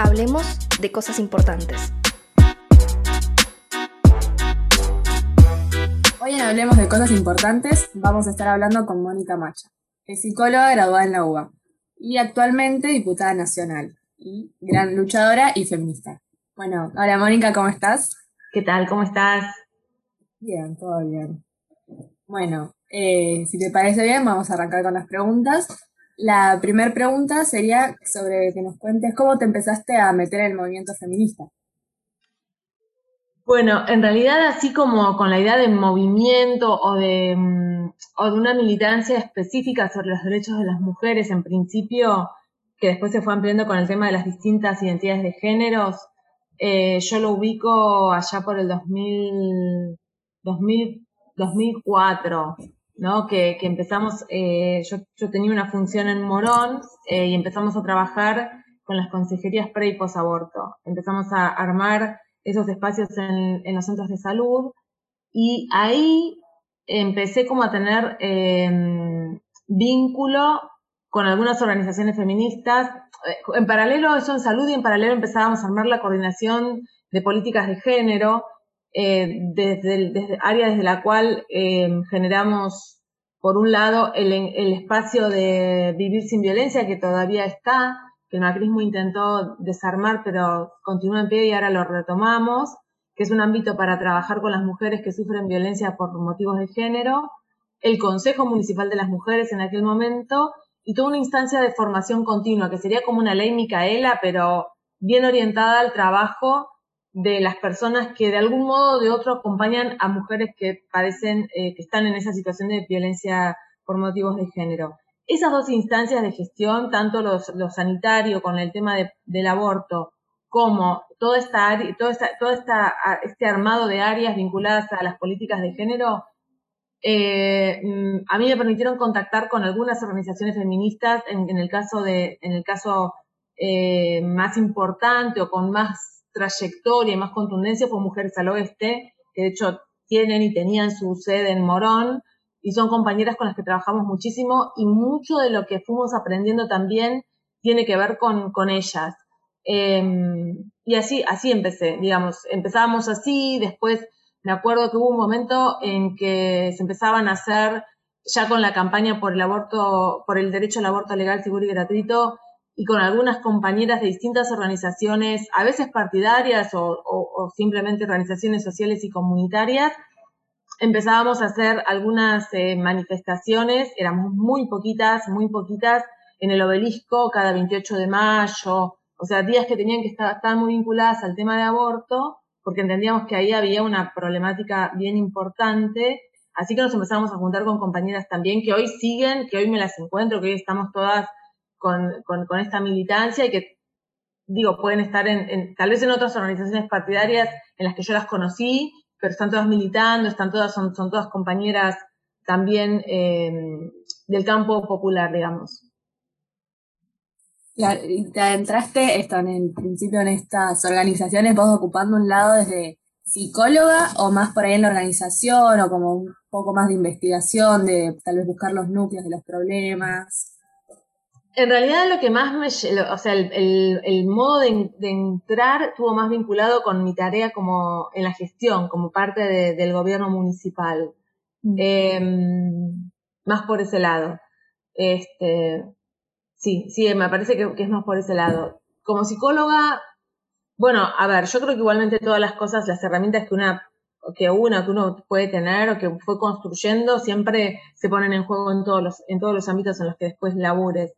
Hablemos de cosas importantes. Hoy en Hablemos de Cosas Importantes vamos a estar hablando con Mónica Macha. Es psicóloga graduada en la UBA y actualmente diputada nacional y gran luchadora y feminista. Bueno, hola Mónica, ¿cómo estás? ¿Qué tal? ¿Cómo estás? Bien, todo bien. Bueno, eh, si te parece bien, vamos a arrancar con las preguntas. La primera pregunta sería sobre que nos cuentes cómo te empezaste a meter en el movimiento feminista. Bueno, en realidad así como con la idea de movimiento o de, mm, o de una militancia específica sobre los derechos de las mujeres, en principio, que después se fue ampliando con el tema de las distintas identidades de géneros, eh, yo lo ubico allá por el 2000, 2004, ¿no? Que, empezamos, eh, yo, yo, tenía una función en Morón eh, y empezamos a trabajar con las consejerías pre y post aborto. Empezamos a armar esos espacios en, en los centros de salud y ahí empecé como a tener em, vínculo con algunas organizaciones feministas. En paralelo eso en salud y en paralelo empezábamos a armar la coordinación de políticas de género eh, desde, el, desde área desde la cual em, generamos, por un lado, el, el, espacio de vivir sin violencia, que todavía está, que el macrismo intentó desarmar, pero continúa en pie y ahora lo retomamos, que es un ámbito para trabajar con las mujeres que sufren violencia por motivos de género, el Consejo Municipal de las Mujeres en aquel momento, y toda una instancia de formación continua, que sería como una ley Micaela, pero bien orientada al trabajo de las personas que de algún modo o de otro acompañan a mujeres que padecen, eh, que están en esa situación de violencia por motivos de género. Esas dos instancias de gestión, tanto lo sanitario con el tema del aborto, como todo, esta, todo, esta, todo esta, este armado de áreas vinculadas a las políticas de género, eh, mm, a mí me permitieron contactar con algunas organizaciones feministas en, el caso de, en el caso eh, más importante o con más trayectoria y más contundencia fue Mujeres al Oeste, que de hecho tienen y tenían su sede en Morón, y son compañeras con las que trabajamos muchísimo, y mucho de lo que fuimos aprendiendo también tiene que ver con, con ellas. Em, y así, así empecé, digamos, empezábamos así, después me acuerdo que hubo un momento en que se empezaban a hacer, ya con la campaña por el aborto, por el derecho al aborto legal, seguro y gratuito, y con algunas compañeras de distintas organizaciones, a veces partidarias o, simplemente organizaciones sociales y comunitarias, empezábamos a hacer algunas eh, manifestaciones, éramos muy poquitas, muy poquitas, en el obelisco cada 28 de mayo, o sea, días que tenían que estar, estar muy vinculadas al tema de aborto, porque entendíamos que ahí había una problemática bien importante, así que nos empezamos a juntar con compañeras también que hoy siguen, que hoy me las encuentro, que hoy estamos todas con, con, esta militancia y que, digo, pueden estar en, tal vez en otras organizaciones partidarias en las que yo las conocí, pero están todas militando, están todas, son, son todas compañeras también eh, del campo popular, digamos. te adentraste esto, en el principio en estas organizaciones, vos ocupando un lado desde psicóloga o más por ahí en la organización o como un poco más de investigación, de tal vez buscar los núcleos de los problemas. En realidad lo que más me, o sea, el, modo de, entrar estuvo más vinculado con mi tarea como en la gestión, como parte del gobierno municipal. Mm. Em, más por ese lado. Este, sí, sí, me parece que, es más por ese lado. Como psicóloga, bueno, a ver, yo creo que igualmente todas las cosas, las herramientas que una que una que uno puede tener o que fue construyendo siempre se ponen en juego en todos los en todos los ámbitos en los que después labures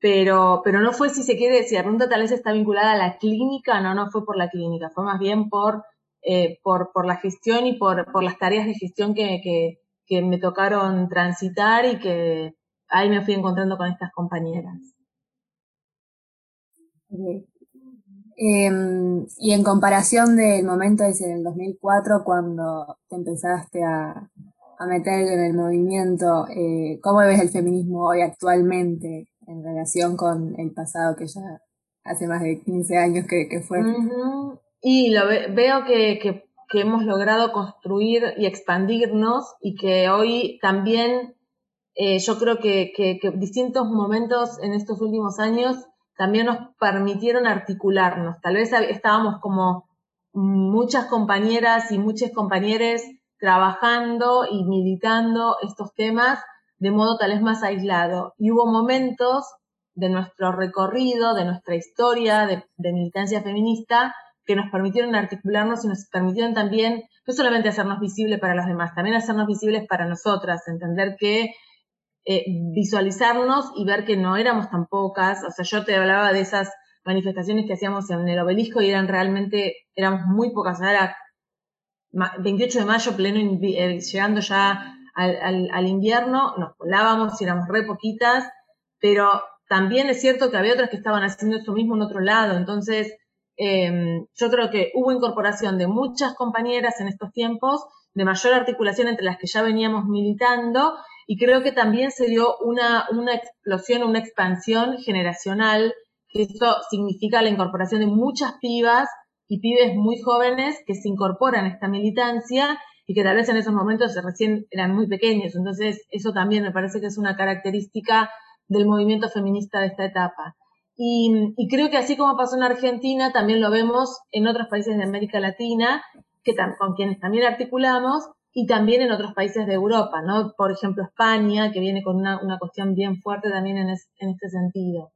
pero, pero no fue si se quiere, si la tal vez está vinculada a la clínica, no, no fue por la clínica, fue más bien por, eh, por, la gestión y por, por las tareas de gestión que, que, me tocaron transitar y que ahí me fui encontrando con estas compañeras. Em, y en comparación del momento ese del 2004, cuando te empezaste a, a meter en el movimiento, eh, ¿cómo ves el feminismo hoy actualmente? En relación con el pasado que ya hace más de 15 años que, fue. Y lo veo que, que, hemos logrado construir y expandirnos y que hoy también eh, yo creo que, que, distintos momentos en estos últimos años también nos permitieron articularnos. Tal vez estábamos como muchas compañeras y muchos compañeros trabajando y militando estos temas de modo tal vez más aislado. Y hubo momentos de nuestro recorrido, de nuestra historia de, militancia feminista, que nos permitieron articularnos y nos permitieron también no solamente hacernos visibles para los demás, también hacernos visibles para nosotras, entender que eh, visualizarnos y ver que no éramos tan pocas, o sea, yo te hablaba de esas manifestaciones que hacíamos en el obelisco y eran realmente, éramos muy pocas, era 28 de mayo, pleno, eh, llegando ya al, al, invierno, nos colábamos y éramos re poquitas, pero también es cierto que había otras que estaban haciendo eso mismo en otro lado, entonces em, yo creo que hubo incorporación de muchas compañeras en estos tiempos, de mayor articulación entre las que ya veníamos militando, y creo que también se dio una, una explosión, una expansión generacional, que eso significa la incorporación de muchas pibas y pibes muy jóvenes que se incorporan a esta militancia y que tal vez en esos momentos recién eran muy pequeños. Entonces, eso también me parece que es una característica del movimiento feminista de esta etapa. Y, creo que así como pasó en Argentina, también lo vemos en otros países de América Latina, que con quienes también articulamos, y también en otros países de Europa, ¿no? Por ejemplo, España, que viene con una, cuestión bien fuerte también en este sentido.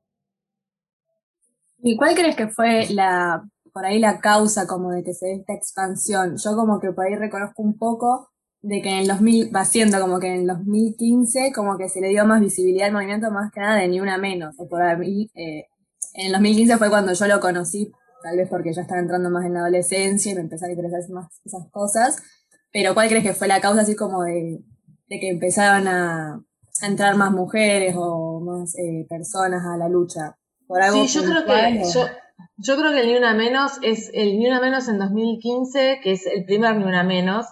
¿Y cuál crees que fue la por ahí la causa como de que se dé esta expansión. Yo como que por ahí reconozco un poco de que en el 2000, va siendo como que en el 2015 como que se le dio más visibilidad al movimiento más que nada de ni una menos. O por ahí, eh, en el 2015 fue cuando yo lo conocí, tal vez porque ya estaba entrando más en la adolescencia y me empezaba a interesar más esas cosas. Pero ¿cuál crees que fue la causa así como de, de que empezaron a, entrar más mujeres o más eh, personas a la lucha? ¿Por algo sí, yo creo que... Yo creo que el Ni Una Menos es el Ni Una Menos en 2015, que es el primer Ni Una Menos.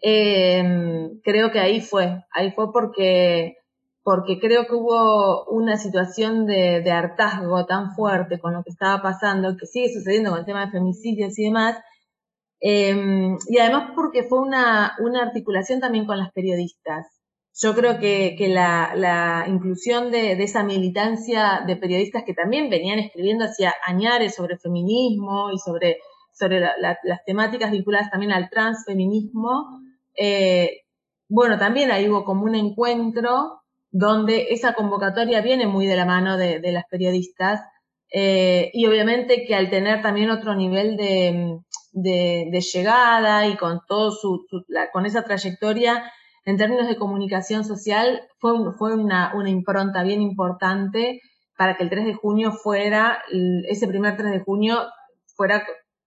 Em, creo que ahí fue, ahí fue porque, porque creo que hubo una situación de, de, hartazgo tan fuerte con lo que estaba pasando, que sigue sucediendo con el tema de femicidios y demás. Em, y además porque fue una, una articulación también con las periodistas yo creo que, la, inclusión de, esa militancia de periodistas que también venían escribiendo hacia añares sobre feminismo y sobre, sobre las temáticas vinculadas también al transfeminismo, eh, bueno, también ahí hubo como un encuentro donde esa convocatoria viene muy de la mano de, las periodistas eh, y obviamente que al tener también otro nivel de, llegada y con todo su, con esa trayectoria, en términos de comunicación social, fue, fue una, impronta bien importante para que el 3 de junio fuera, ese primer 3 de junio fuera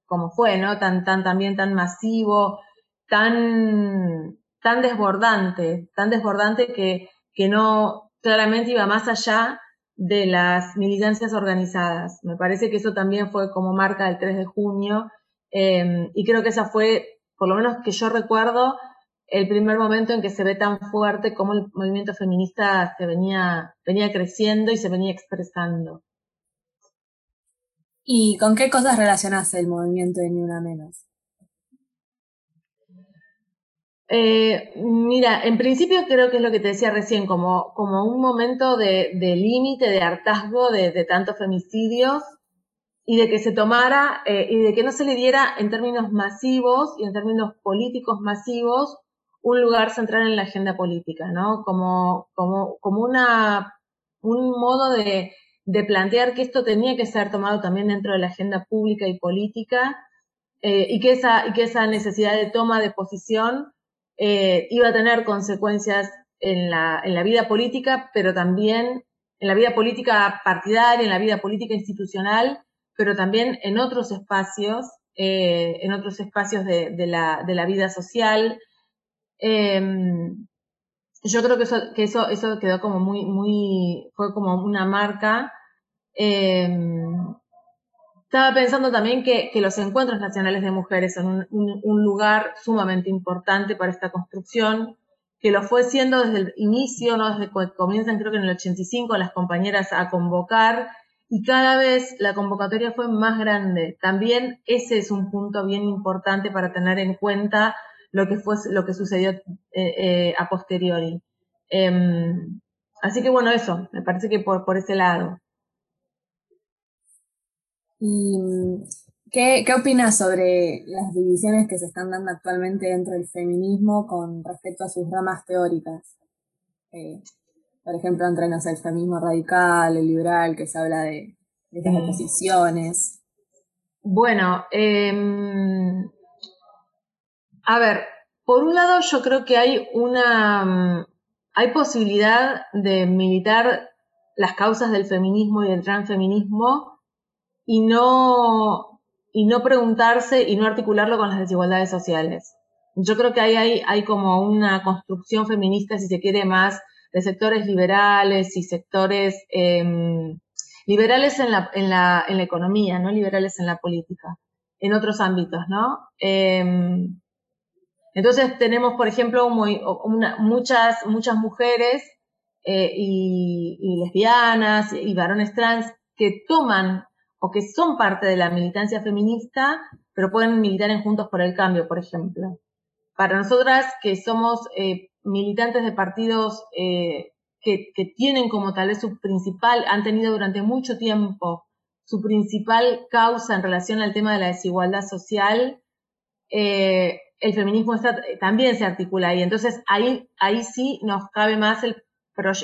como fue, ¿no? Tan, tan, también tan masivo, tan, tan desbordante, tan desbordante que, que no claramente iba más allá de las militancias organizadas. Me parece que eso también fue como marca del 3 de junio eh, y creo que esa fue, por lo menos que yo recuerdo, el primer momento en que se ve tan fuerte cómo el movimiento feminista se venía, venía creciendo y se venía expresando. ¿Y con qué cosas relacionas el movimiento de Ni Una Menos? Eh, mira, en principio creo que es lo que te decía recién, como, como un momento de, límite, de hartazgo de, tantos femicidios y de que se tomara eh, y de que no se le diera en términos masivos y en términos políticos masivos un lugar central en la agenda política, ¿no? Como, como, como una, un modo de, de plantear que esto tenía que ser tomado también dentro de la agenda pública y política eh, y, que esa, y que esa necesidad de toma de posición eh, iba a tener consecuencias en la, en la vida política, pero también en la vida política partidaria, en la vida política institucional, pero también en otros espacios, eh, en otros espacios de, de, la, de la vida social, Em, yo creo que eso, que eso, eso quedó como muy, fue como una marca. Em, estaba pensando también que, los encuentros nacionales de mujeres son un, un, lugar sumamente importante para esta construcción, que lo fue siendo desde el inicio, ¿no? desde que comienzan creo que en el 85 las compañeras a convocar y cada vez la convocatoria fue más grande. También ese es un punto bien importante para tener en cuenta lo que fue lo que sucedió eh, eh, a posteriori. Em, así que bueno, eso, me parece que por, por ese lado. ¿Y mm, qué, qué opinas sobre las divisiones que se están dando actualmente dentro del feminismo con respecto a sus ramas teóricas? Eh, por ejemplo, entre no sé, el feminismo radical, el liberal, que se habla de, de estas Mm. oposiciones. Bueno, em, a ver, por un lado yo creo que hay una, mm, hay posibilidad de militar las causas del feminismo y del transfeminismo y no, y no preguntarse y no articularlo con las desigualdades sociales. Yo creo que ahí hay, hay como una construcción feminista, si se quiere, más de sectores liberales y sectores em, liberales en la, en, la, en la economía, no liberales en la política, en otros ámbitos, ¿no? Em, entonces tenemos, por ejemplo, muy, una, muchas, muchas mujeres eh, y, y, lesbianas y varones trans que toman o que son parte de la militancia feminista, pero pueden militar en Juntos por el Cambio, por ejemplo. Para nosotras que somos eh, militantes de partidos eh, que, que, tienen como tal vez su principal, han tenido durante mucho tiempo su principal causa en relación al tema de la desigualdad social, eh, el feminismo está, también se articula ahí. Entonces ahí, ahí sí nos cabe más el,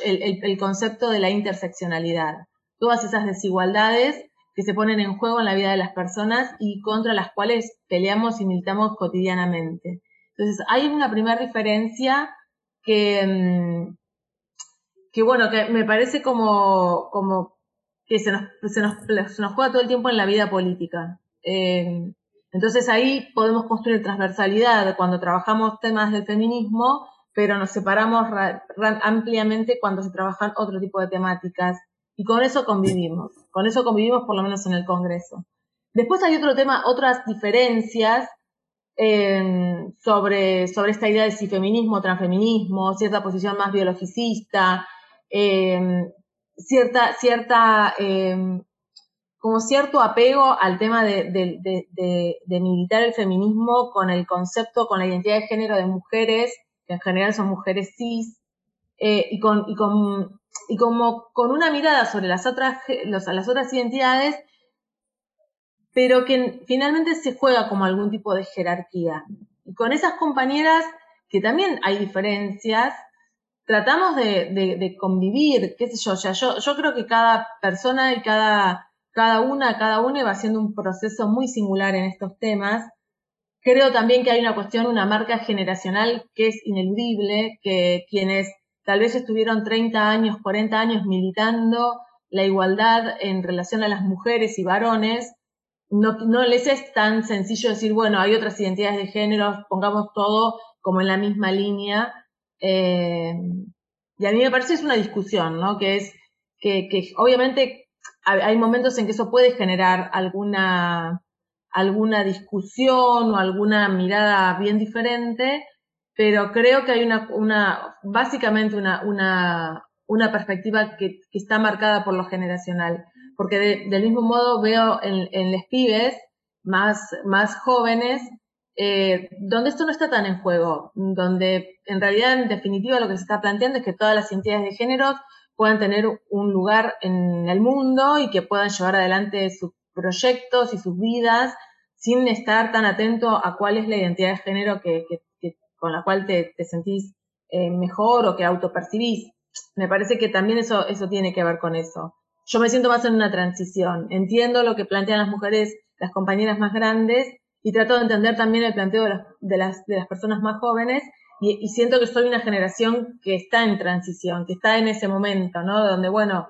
el, concepto de la interseccionalidad. Todas esas desigualdades que se ponen en juego en la vida de las personas y contra las cuales peleamos y militamos cotidianamente. Entonces hay una primera diferencia que, mm, que bueno, que me parece como, como que se nos, se, nos, se nos juega todo el tiempo en la vida política. Eh, entonces ahí podemos construir transversalidad cuando trabajamos temas del feminismo, pero nos separamos ampliamente cuando se trabajan otro tipo de temáticas. Y con eso convivimos, con eso convivimos por lo menos en el Congreso. Después hay otro tema, otras diferencias eh, sobre, sobre esta idea de si feminismo, transfeminismo, cierta posición más biologicista, eh, cierta, cierta eh, como cierto apego al tema de, de, de, de, militar el feminismo con el concepto, con la identidad de género de mujeres, que en general son mujeres cis, eh, y, con, y, con, y como con una mirada sobre las otras, los, las otras identidades, pero que finalmente se juega como algún tipo de jerarquía. Y con esas compañeras, que también hay diferencias, tratamos de, convivir, qué sé yo, ya yo, yo creo que cada persona y cada cada una, cada uno va haciendo un proceso muy singular en estos temas. Creo también que hay una cuestión, una marca generacional que es ineludible, que quienes tal vez estuvieron 30 años, 40 años militando la igualdad en relación a las mujeres y varones, no, no les es tan sencillo decir, bueno, hay otras identidades de género, pongamos todo como en la misma línea. Eh, y a mí me parece es una discusión, ¿no? Que es que, que obviamente hay momentos en que eso puede generar alguna, alguna discusión o alguna mirada bien diferente, pero creo que hay una, una básicamente una, una, una perspectiva que, está marcada por lo generacional, porque de, del mismo modo veo en, en los pibes más, más jóvenes eh, donde esto no está tan en juego, donde en realidad en definitiva lo que se está planteando es que todas las identidades de género puedan tener un lugar en el mundo y que puedan llevar adelante sus proyectos y sus vidas sin estar tan atento a cuál es la identidad de género que, que, que con la cual te, te sentís eh, mejor o que autopercibís. Me parece que también eso, eso tiene que ver con eso. Yo me siento más en una transición. Entiendo lo que plantean las mujeres, las compañeras más grandes, y trato de entender también el planteo de, las, de las personas más jóvenes, y, siento que soy una generación que está en transición, que está en ese momento, ¿no? Donde, bueno,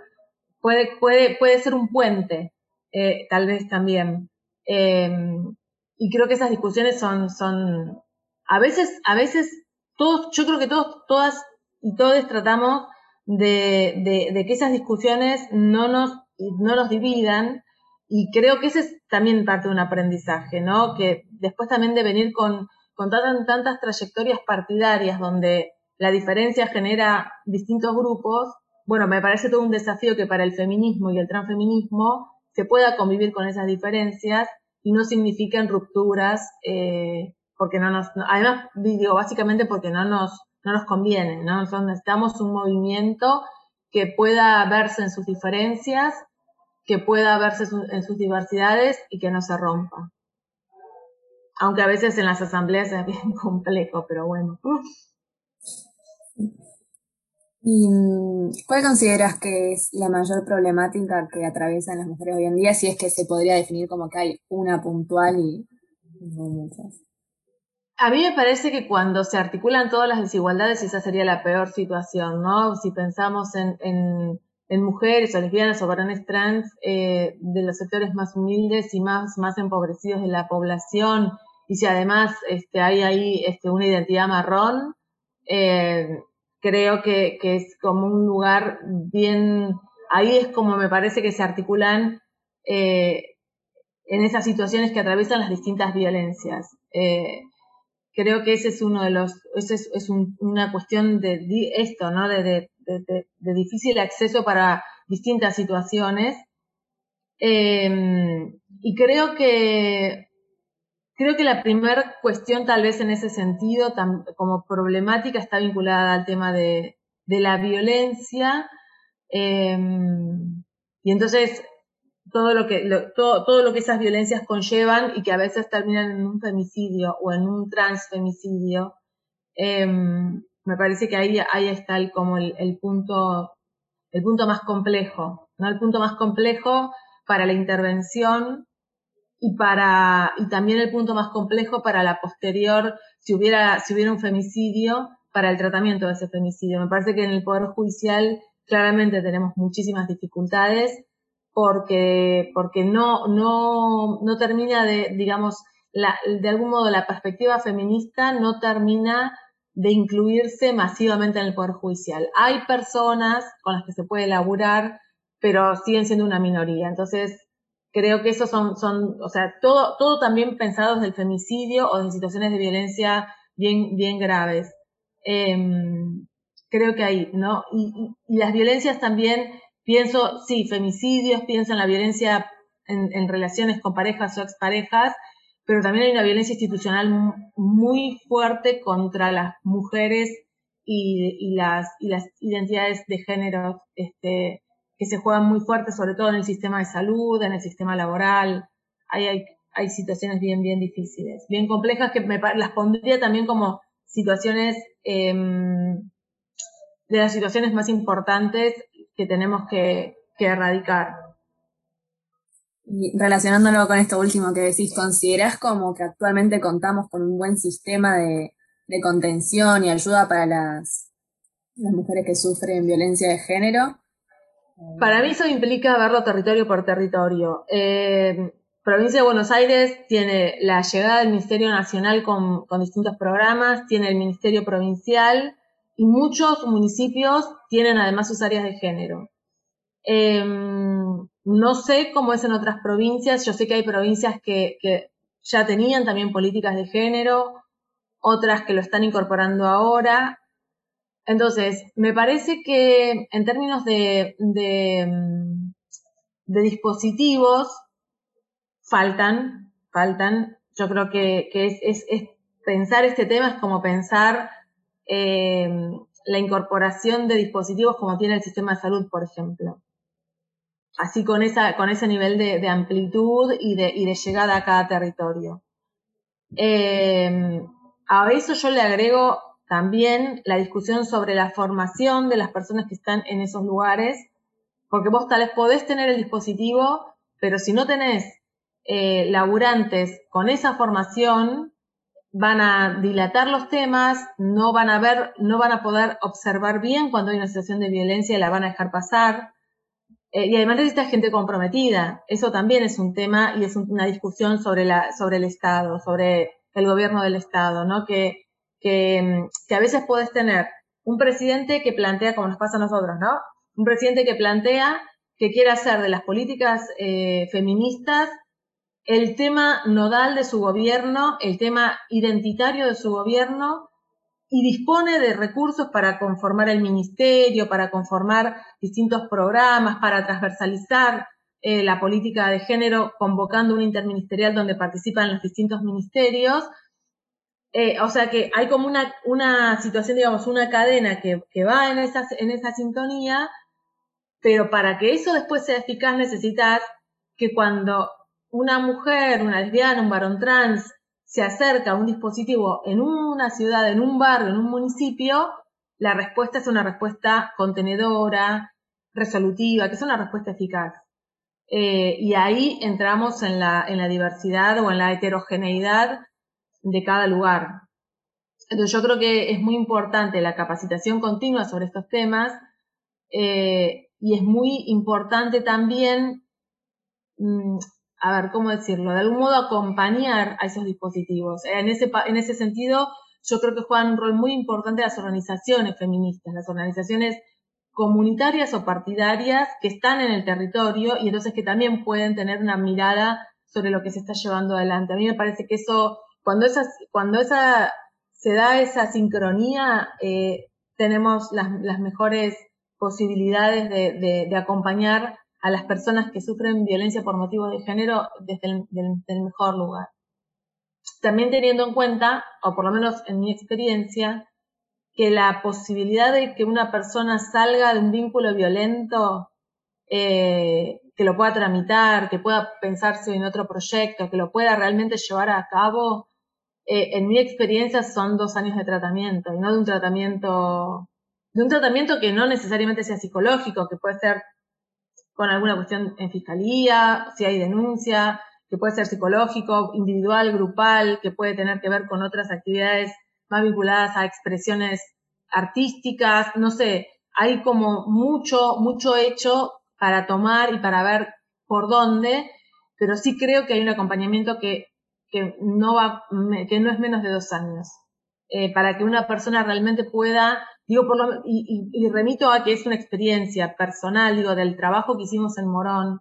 puede, puede, puede ser un puente, eh, tal vez también. Eh, y creo que esas discusiones son, son, a veces, a veces, todos, yo creo que todos, todas y todos tratamos de, de, de que esas discusiones no nos, no nos dividan, y creo que ese es también parte de un aprendizaje, ¿no? Que después también de venir con, con tantas, trayectorias partidarias donde la diferencia genera distintos grupos, bueno, me parece todo un desafío que para el feminismo y el transfeminismo se pueda convivir con esas diferencias y no signifiquen rupturas, eh, porque no nos, además digo básicamente porque no nos, no nos conviene, ¿no? Entonces necesitamos un movimiento que pueda verse en sus diferencias, que pueda verse en sus diversidades y que no se rompa. Aunque a veces en las asambleas es bien complejo, pero bueno. ¿Y cuál consideras que es la mayor problemática que atraviesan las mujeres hoy en día, si es que se podría definir como que hay una puntual y no muchas? A mí me parece que cuando se articulan todas las desigualdades, esa sería la peor situación, ¿no? Si pensamos en, en, mujeres o lesbianas o varones trans eh, de los sectores más humildes y más, más empobrecidos de la población, y si además este, hay ahí este, una identidad marrón, eh, creo que, es como un lugar bien, ahí es como me parece que se articulan eh, en esas situaciones que atraviesan las distintas violencias. Eh, creo que ese es uno de los, ese es, una cuestión de, esto, ¿no? De, difícil acceso para distintas situaciones. y creo que Creo que la primera cuestión tal vez en ese sentido, como problemática, está vinculada al tema de, la violencia. Em, y entonces todo lo que todo, todo, lo que esas violencias conllevan y que a veces terminan en un femicidio o en un transfemicidio, em, me parece que ahí, ahí está el, como el, el, punto el punto más complejo, ¿no? El punto más complejo para la intervención y para y también el punto más complejo para la posterior si hubiera si hubiera un femicidio para el tratamiento de ese femicidio. Me parece que en el poder judicial claramente tenemos muchísimas dificultades porque porque no no no termina de digamos la, de algún modo la perspectiva feminista no termina de incluirse masivamente en el poder judicial. Hay personas con las que se puede elaborar pero siguen siendo una minoría. Entonces creo que esos son, son, o sea, todo, todo también pensado desde el femicidio o en situaciones de violencia bien, bien graves. Em, creo que ahí, ¿no? Y, las violencias también, pienso, sí, femicidios, pienso en la violencia en, relaciones con parejas o exparejas, pero también hay una violencia institucional muy fuerte contra las mujeres y, y, las, y las identidades de género este, que se juegan muy fuerte, sobre todo en el sistema de salud, en el sistema laboral. Hay, hay situaciones bien, bien difíciles, bien complejas que me, las pondría también como situaciones, em, de las situaciones más importantes que tenemos que, erradicar. Y relacionándolo con esto último que decís, ¿considerás como que actualmente contamos con un buen sistema de, contención y ayuda para las mujeres que sufren violencia de género? Para mí eso implica verlo territorio por territorio. Eh, provincia de Buenos Aires tiene la llegada del Ministerio Nacional con, distintos programas, tiene el Ministerio Provincial y muchos municipios tienen además sus áreas de género. Em, no sé cómo es en otras provincias, yo sé que hay provincias que, que ya tenían también políticas de género, otras que lo están incorporando ahora. Entonces, me parece que en términos de, mm, dispositivos, faltan, faltan. Yo creo que, es, pensar este tema es como pensar eh, la incorporación de dispositivos como tiene el sistema de salud, por ejemplo. Así con, esa, con ese nivel de, amplitud y de, y de, llegada a cada territorio. Eh, a eso yo le agrego también la discusión sobre la formación de las personas que están en esos lugares, porque vos tal vez podés tener el dispositivo, pero si no tenés eh, laburantes con esa formación, van a dilatar los temas, no van a ver, no van a poder observar bien cuando hay una situación de violencia y la van a dejar pasar. Eh, y además necesita gente comprometida. Eso también es un tema y es una discusión sobre, la, sobre el Estado, sobre el gobierno del Estado, ¿no? Que que, a veces puedes tener un presidente que plantea, como nos pasa a nosotros, ¿no? Un presidente que plantea que quiere hacer de las políticas eh, feministas el tema nodal de su gobierno, el tema identitario de su gobierno, y dispone de recursos para conformar el ministerio, para conformar distintos programas, para transversalizar eh, la política de género, convocando un interministerial donde participan los distintos ministerios, eh, o sea que hay como una, una situación, digamos, una cadena que, va en esa, en esa sintonía, Pero para que eso después sea eficaz necesitas que cuando una mujer, una lesbiana, un varón trans se acerca a un dispositivo en una ciudad, en un barrio, en un municipio, la respuesta es una respuesta contenedora, resolutiva, que es una respuesta eficaz. Eh, y ahí entramos en la, en la diversidad o en la heterogeneidad de cada lugar. Entonces yo creo que es muy importante la capacitación continua sobre estos temas eh, y es muy importante también, mm, a ver, ¿cómo decirlo? De algún modo acompañar a esos dispositivos. En ese, en ese sentido, yo creo que juegan un rol muy importante las organizaciones feministas, las organizaciones comunitarias o partidarias que están en el territorio y entonces que también pueden tener una mirada sobre lo que se está llevando adelante. A mí me parece que eso, cuando, esas, cuando esa, se da esa sincronía, eh, tenemos las, mejores posibilidades de, acompañar a las personas que sufren violencia por motivos de género desde el mejor lugar. También teniendo en cuenta, o por lo menos en mi experiencia, que la posibilidad de que una persona salga de un vínculo violento, eh, que lo pueda tramitar, que pueda pensarse en otro proyecto, que lo pueda realmente llevar a cabo, eh, en mi experiencia son dos años de tratamiento, y no de un tratamiento, de un tratamiento que no necesariamente sea psicológico, que puede ser con alguna cuestión en fiscalía, si hay denuncia, que puede ser psicológico, individual, grupal, que puede tener que ver con otras actividades más vinculadas a expresiones artísticas, no sé, hay como mucho, mucho hecho para tomar y para ver por dónde, pero sí creo que hay un acompañamiento que, que no va, que no es menos de dos años, eh, para que una persona realmente pueda, digo, por lo, y, remito a que es una experiencia personal, digo, del trabajo que hicimos en Morón,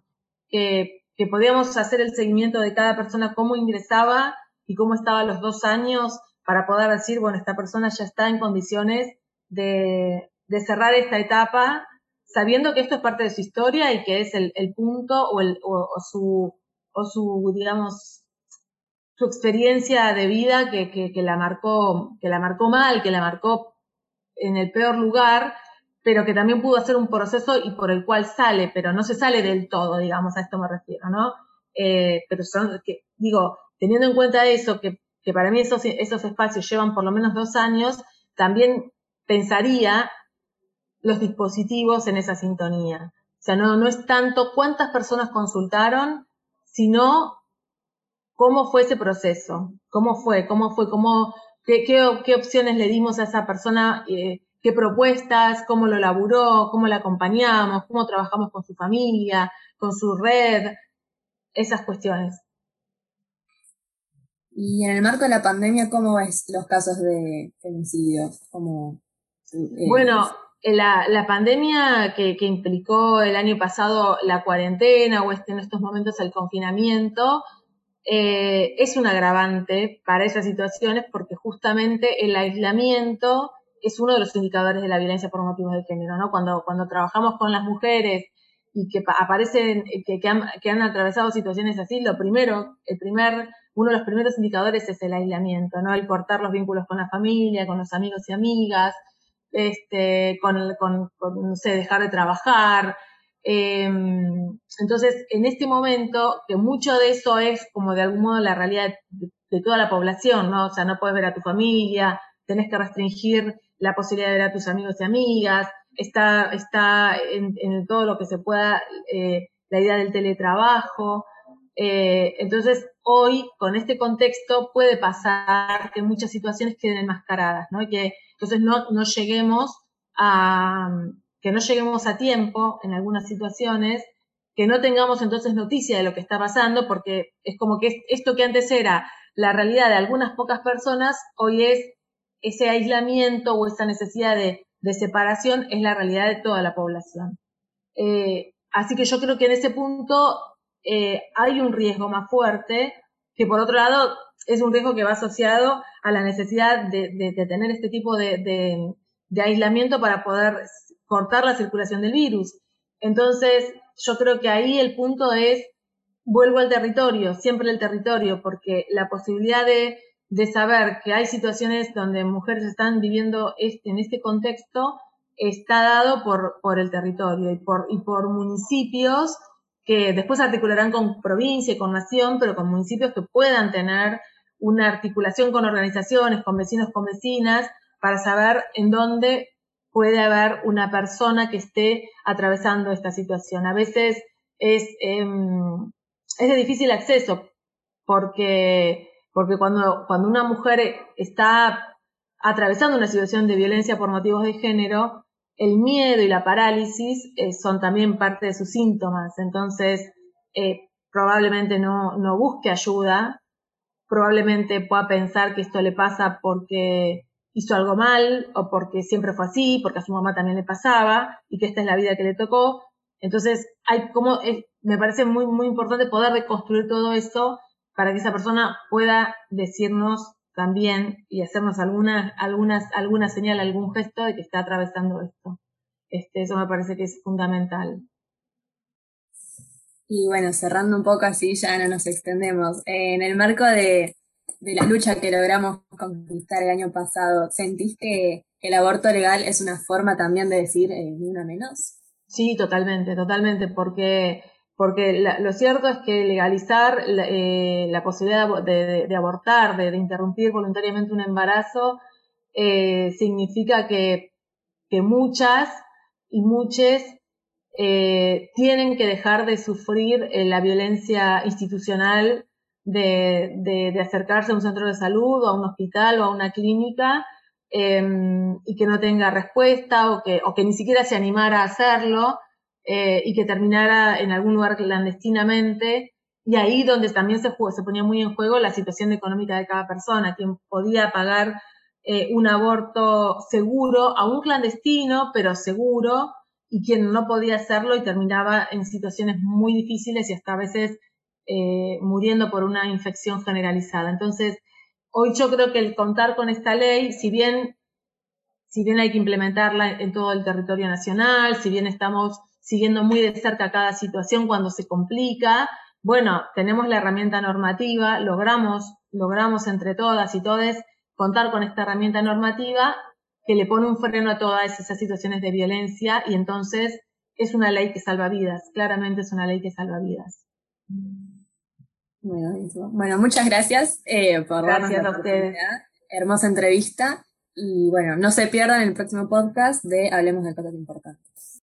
que que podíamos hacer el seguimiento de cada persona, cómo ingresaba y cómo estaba los dos años para poder decir, bueno, esta persona ya está en condiciones de, cerrar esta etapa, sabiendo que esto es parte de su historia y que es el, punto o, el, o, su, o su, digamos, su experiencia de vida que, que, la marcó, que la marcó mal, que la marcó en el peor lugar pero que también pudo hacer un proceso y por el cual sale, pero no se sale del todo, digamos, a esto me refiero, ¿no? Eh, pero son, que, digo, teniendo en cuenta eso, que, que para mí esos, esos espacios llevan por lo menos dos años, también pensaría los dispositivos en esa sintonía. O sea, no, no es tanto cuántas personas consultaron, sino cómo fue ese proceso, cómo fue, cómo fue, cómo, qué, qué, qué opciones le dimos a esa persona eh, qué propuestas, cómo lo laburó, cómo la acompañamos, cómo trabajamos con su familia, con su red, esas cuestiones. Y en el marco de la pandemia, ¿cómo ves los casos de femicidios? Eh, bueno, la, la pandemia que, que, implicó el año pasado la cuarentena o este, en estos momentos el confinamiento, eh, es un agravante para esas situaciones porque justamente el aislamiento es uno de los indicadores de la violencia por motivos de género, ¿no? Cuando, cuando trabajamos con las mujeres y que aparecen, que, que, han, que han atravesado situaciones así, lo primero, el primer, uno de los primeros indicadores es el aislamiento, ¿no? El cortar los vínculos con la familia, con los amigos y amigas, este, con, con, no sé, dejar de trabajar. Em, entonces, en este momento, que mucho de eso es como de algún modo la realidad de, toda la población, ¿no? O sea, no puedes ver a tu familia, tenés que restringir la posibilidad de ver a tus amigos y amigas, está, está en, todo lo que se pueda eh, la idea del teletrabajo. Eh, entonces, hoy, con este contexto, puede pasar que muchas situaciones queden enmascaradas, ¿no? Que entonces no, no lleguemos a, que no lleguemos a tiempo en algunas situaciones, que no tengamos entonces noticia de lo que está pasando, porque es como que esto que antes era la realidad de algunas pocas personas, hoy es ese aislamiento o esa necesidad de, separación es la realidad de toda la población. Eh, así que yo creo que en ese punto eh, hay un riesgo más fuerte, que por otro lado es un riesgo que va asociado a la necesidad de, tener este tipo de, aislamiento para poder cortar la circulación del virus. Entonces, yo creo que ahí el punto es, vuelvo al territorio, siempre el territorio, porque la posibilidad de de saber que hay situaciones donde mujeres están viviendo en este contexto está dado por, por el territorio y por, y por municipios que después articularán con provincia y con nación, pero con municipios que puedan tener una articulación con organizaciones, con vecinos, con vecinas, para saber en dónde puede haber una persona que esté atravesando esta situación. A veces es, em, es de difícil acceso porque, porque cuando, cuando una mujer está atravesando una situación de violencia por motivos de género, el miedo y la parálisis eh, son también parte de sus síntomas. Entonces, eh, probablemente no, no busque ayuda, probablemente pueda pensar que esto le pasa porque hizo algo mal o porque siempre fue así, porque a su mamá también le pasaba y que esta es la vida que le tocó. Entonces, hay como, me parece muy, muy importante poder reconstruir todo eso para que esa persona pueda decirnos también y hacernos alguna, algunas, alguna señal, algún gesto de que está atravesando esto. Este, eso me parece que es fundamental. Y bueno, cerrando un poco así, ya no nos extendemos. en el marco de, de la lucha que logramos conquistar el año pasado, ¿sentís que el aborto legal es una forma también de decir eh, una menos? Sí, totalmente, totalmente, porque, porque lo cierto es que legalizar la, eh, posibilidad de, abortar, de, interrumpir voluntariamente un embarazo, eh, significa que, que, muchas y muchos tienen que dejar de sufrir la violencia institucional de, de, acercarse a un centro de salud o a un hospital o a una clínica em, y que no tenga respuesta o que, o que ni siquiera se animara a hacerlo eh, y que terminara en algún lugar clandestinamente. Y ahí donde también se, se ponía muy en juego la situación económica de cada persona, quien podía pagar eh, un aborto seguro, a un clandestino, pero seguro, y quien no podía hacerlo y terminaba en situaciones muy difíciles y hasta a veces eh, muriendo por una infección generalizada. Entonces, hoy yo creo que el contar con esta ley, si bien, si bien hay que implementarla en todo el territorio nacional, si bien estamos siguiendo muy de cerca cada situación cuando se complica, bueno, tenemos la herramienta normativa, logramos, logramos entre todas y todos contar con esta herramienta normativa que le pone un freno a todas esas situaciones de violencia y entonces es una ley que salva vidas, claramente es una ley que salva vidas. Bueno, muchas gracias eh, por gracias a ustedes. Hermosa entrevista. Y bueno, no se pierdan el próximo podcast de Hablemos de Cosas Importantes.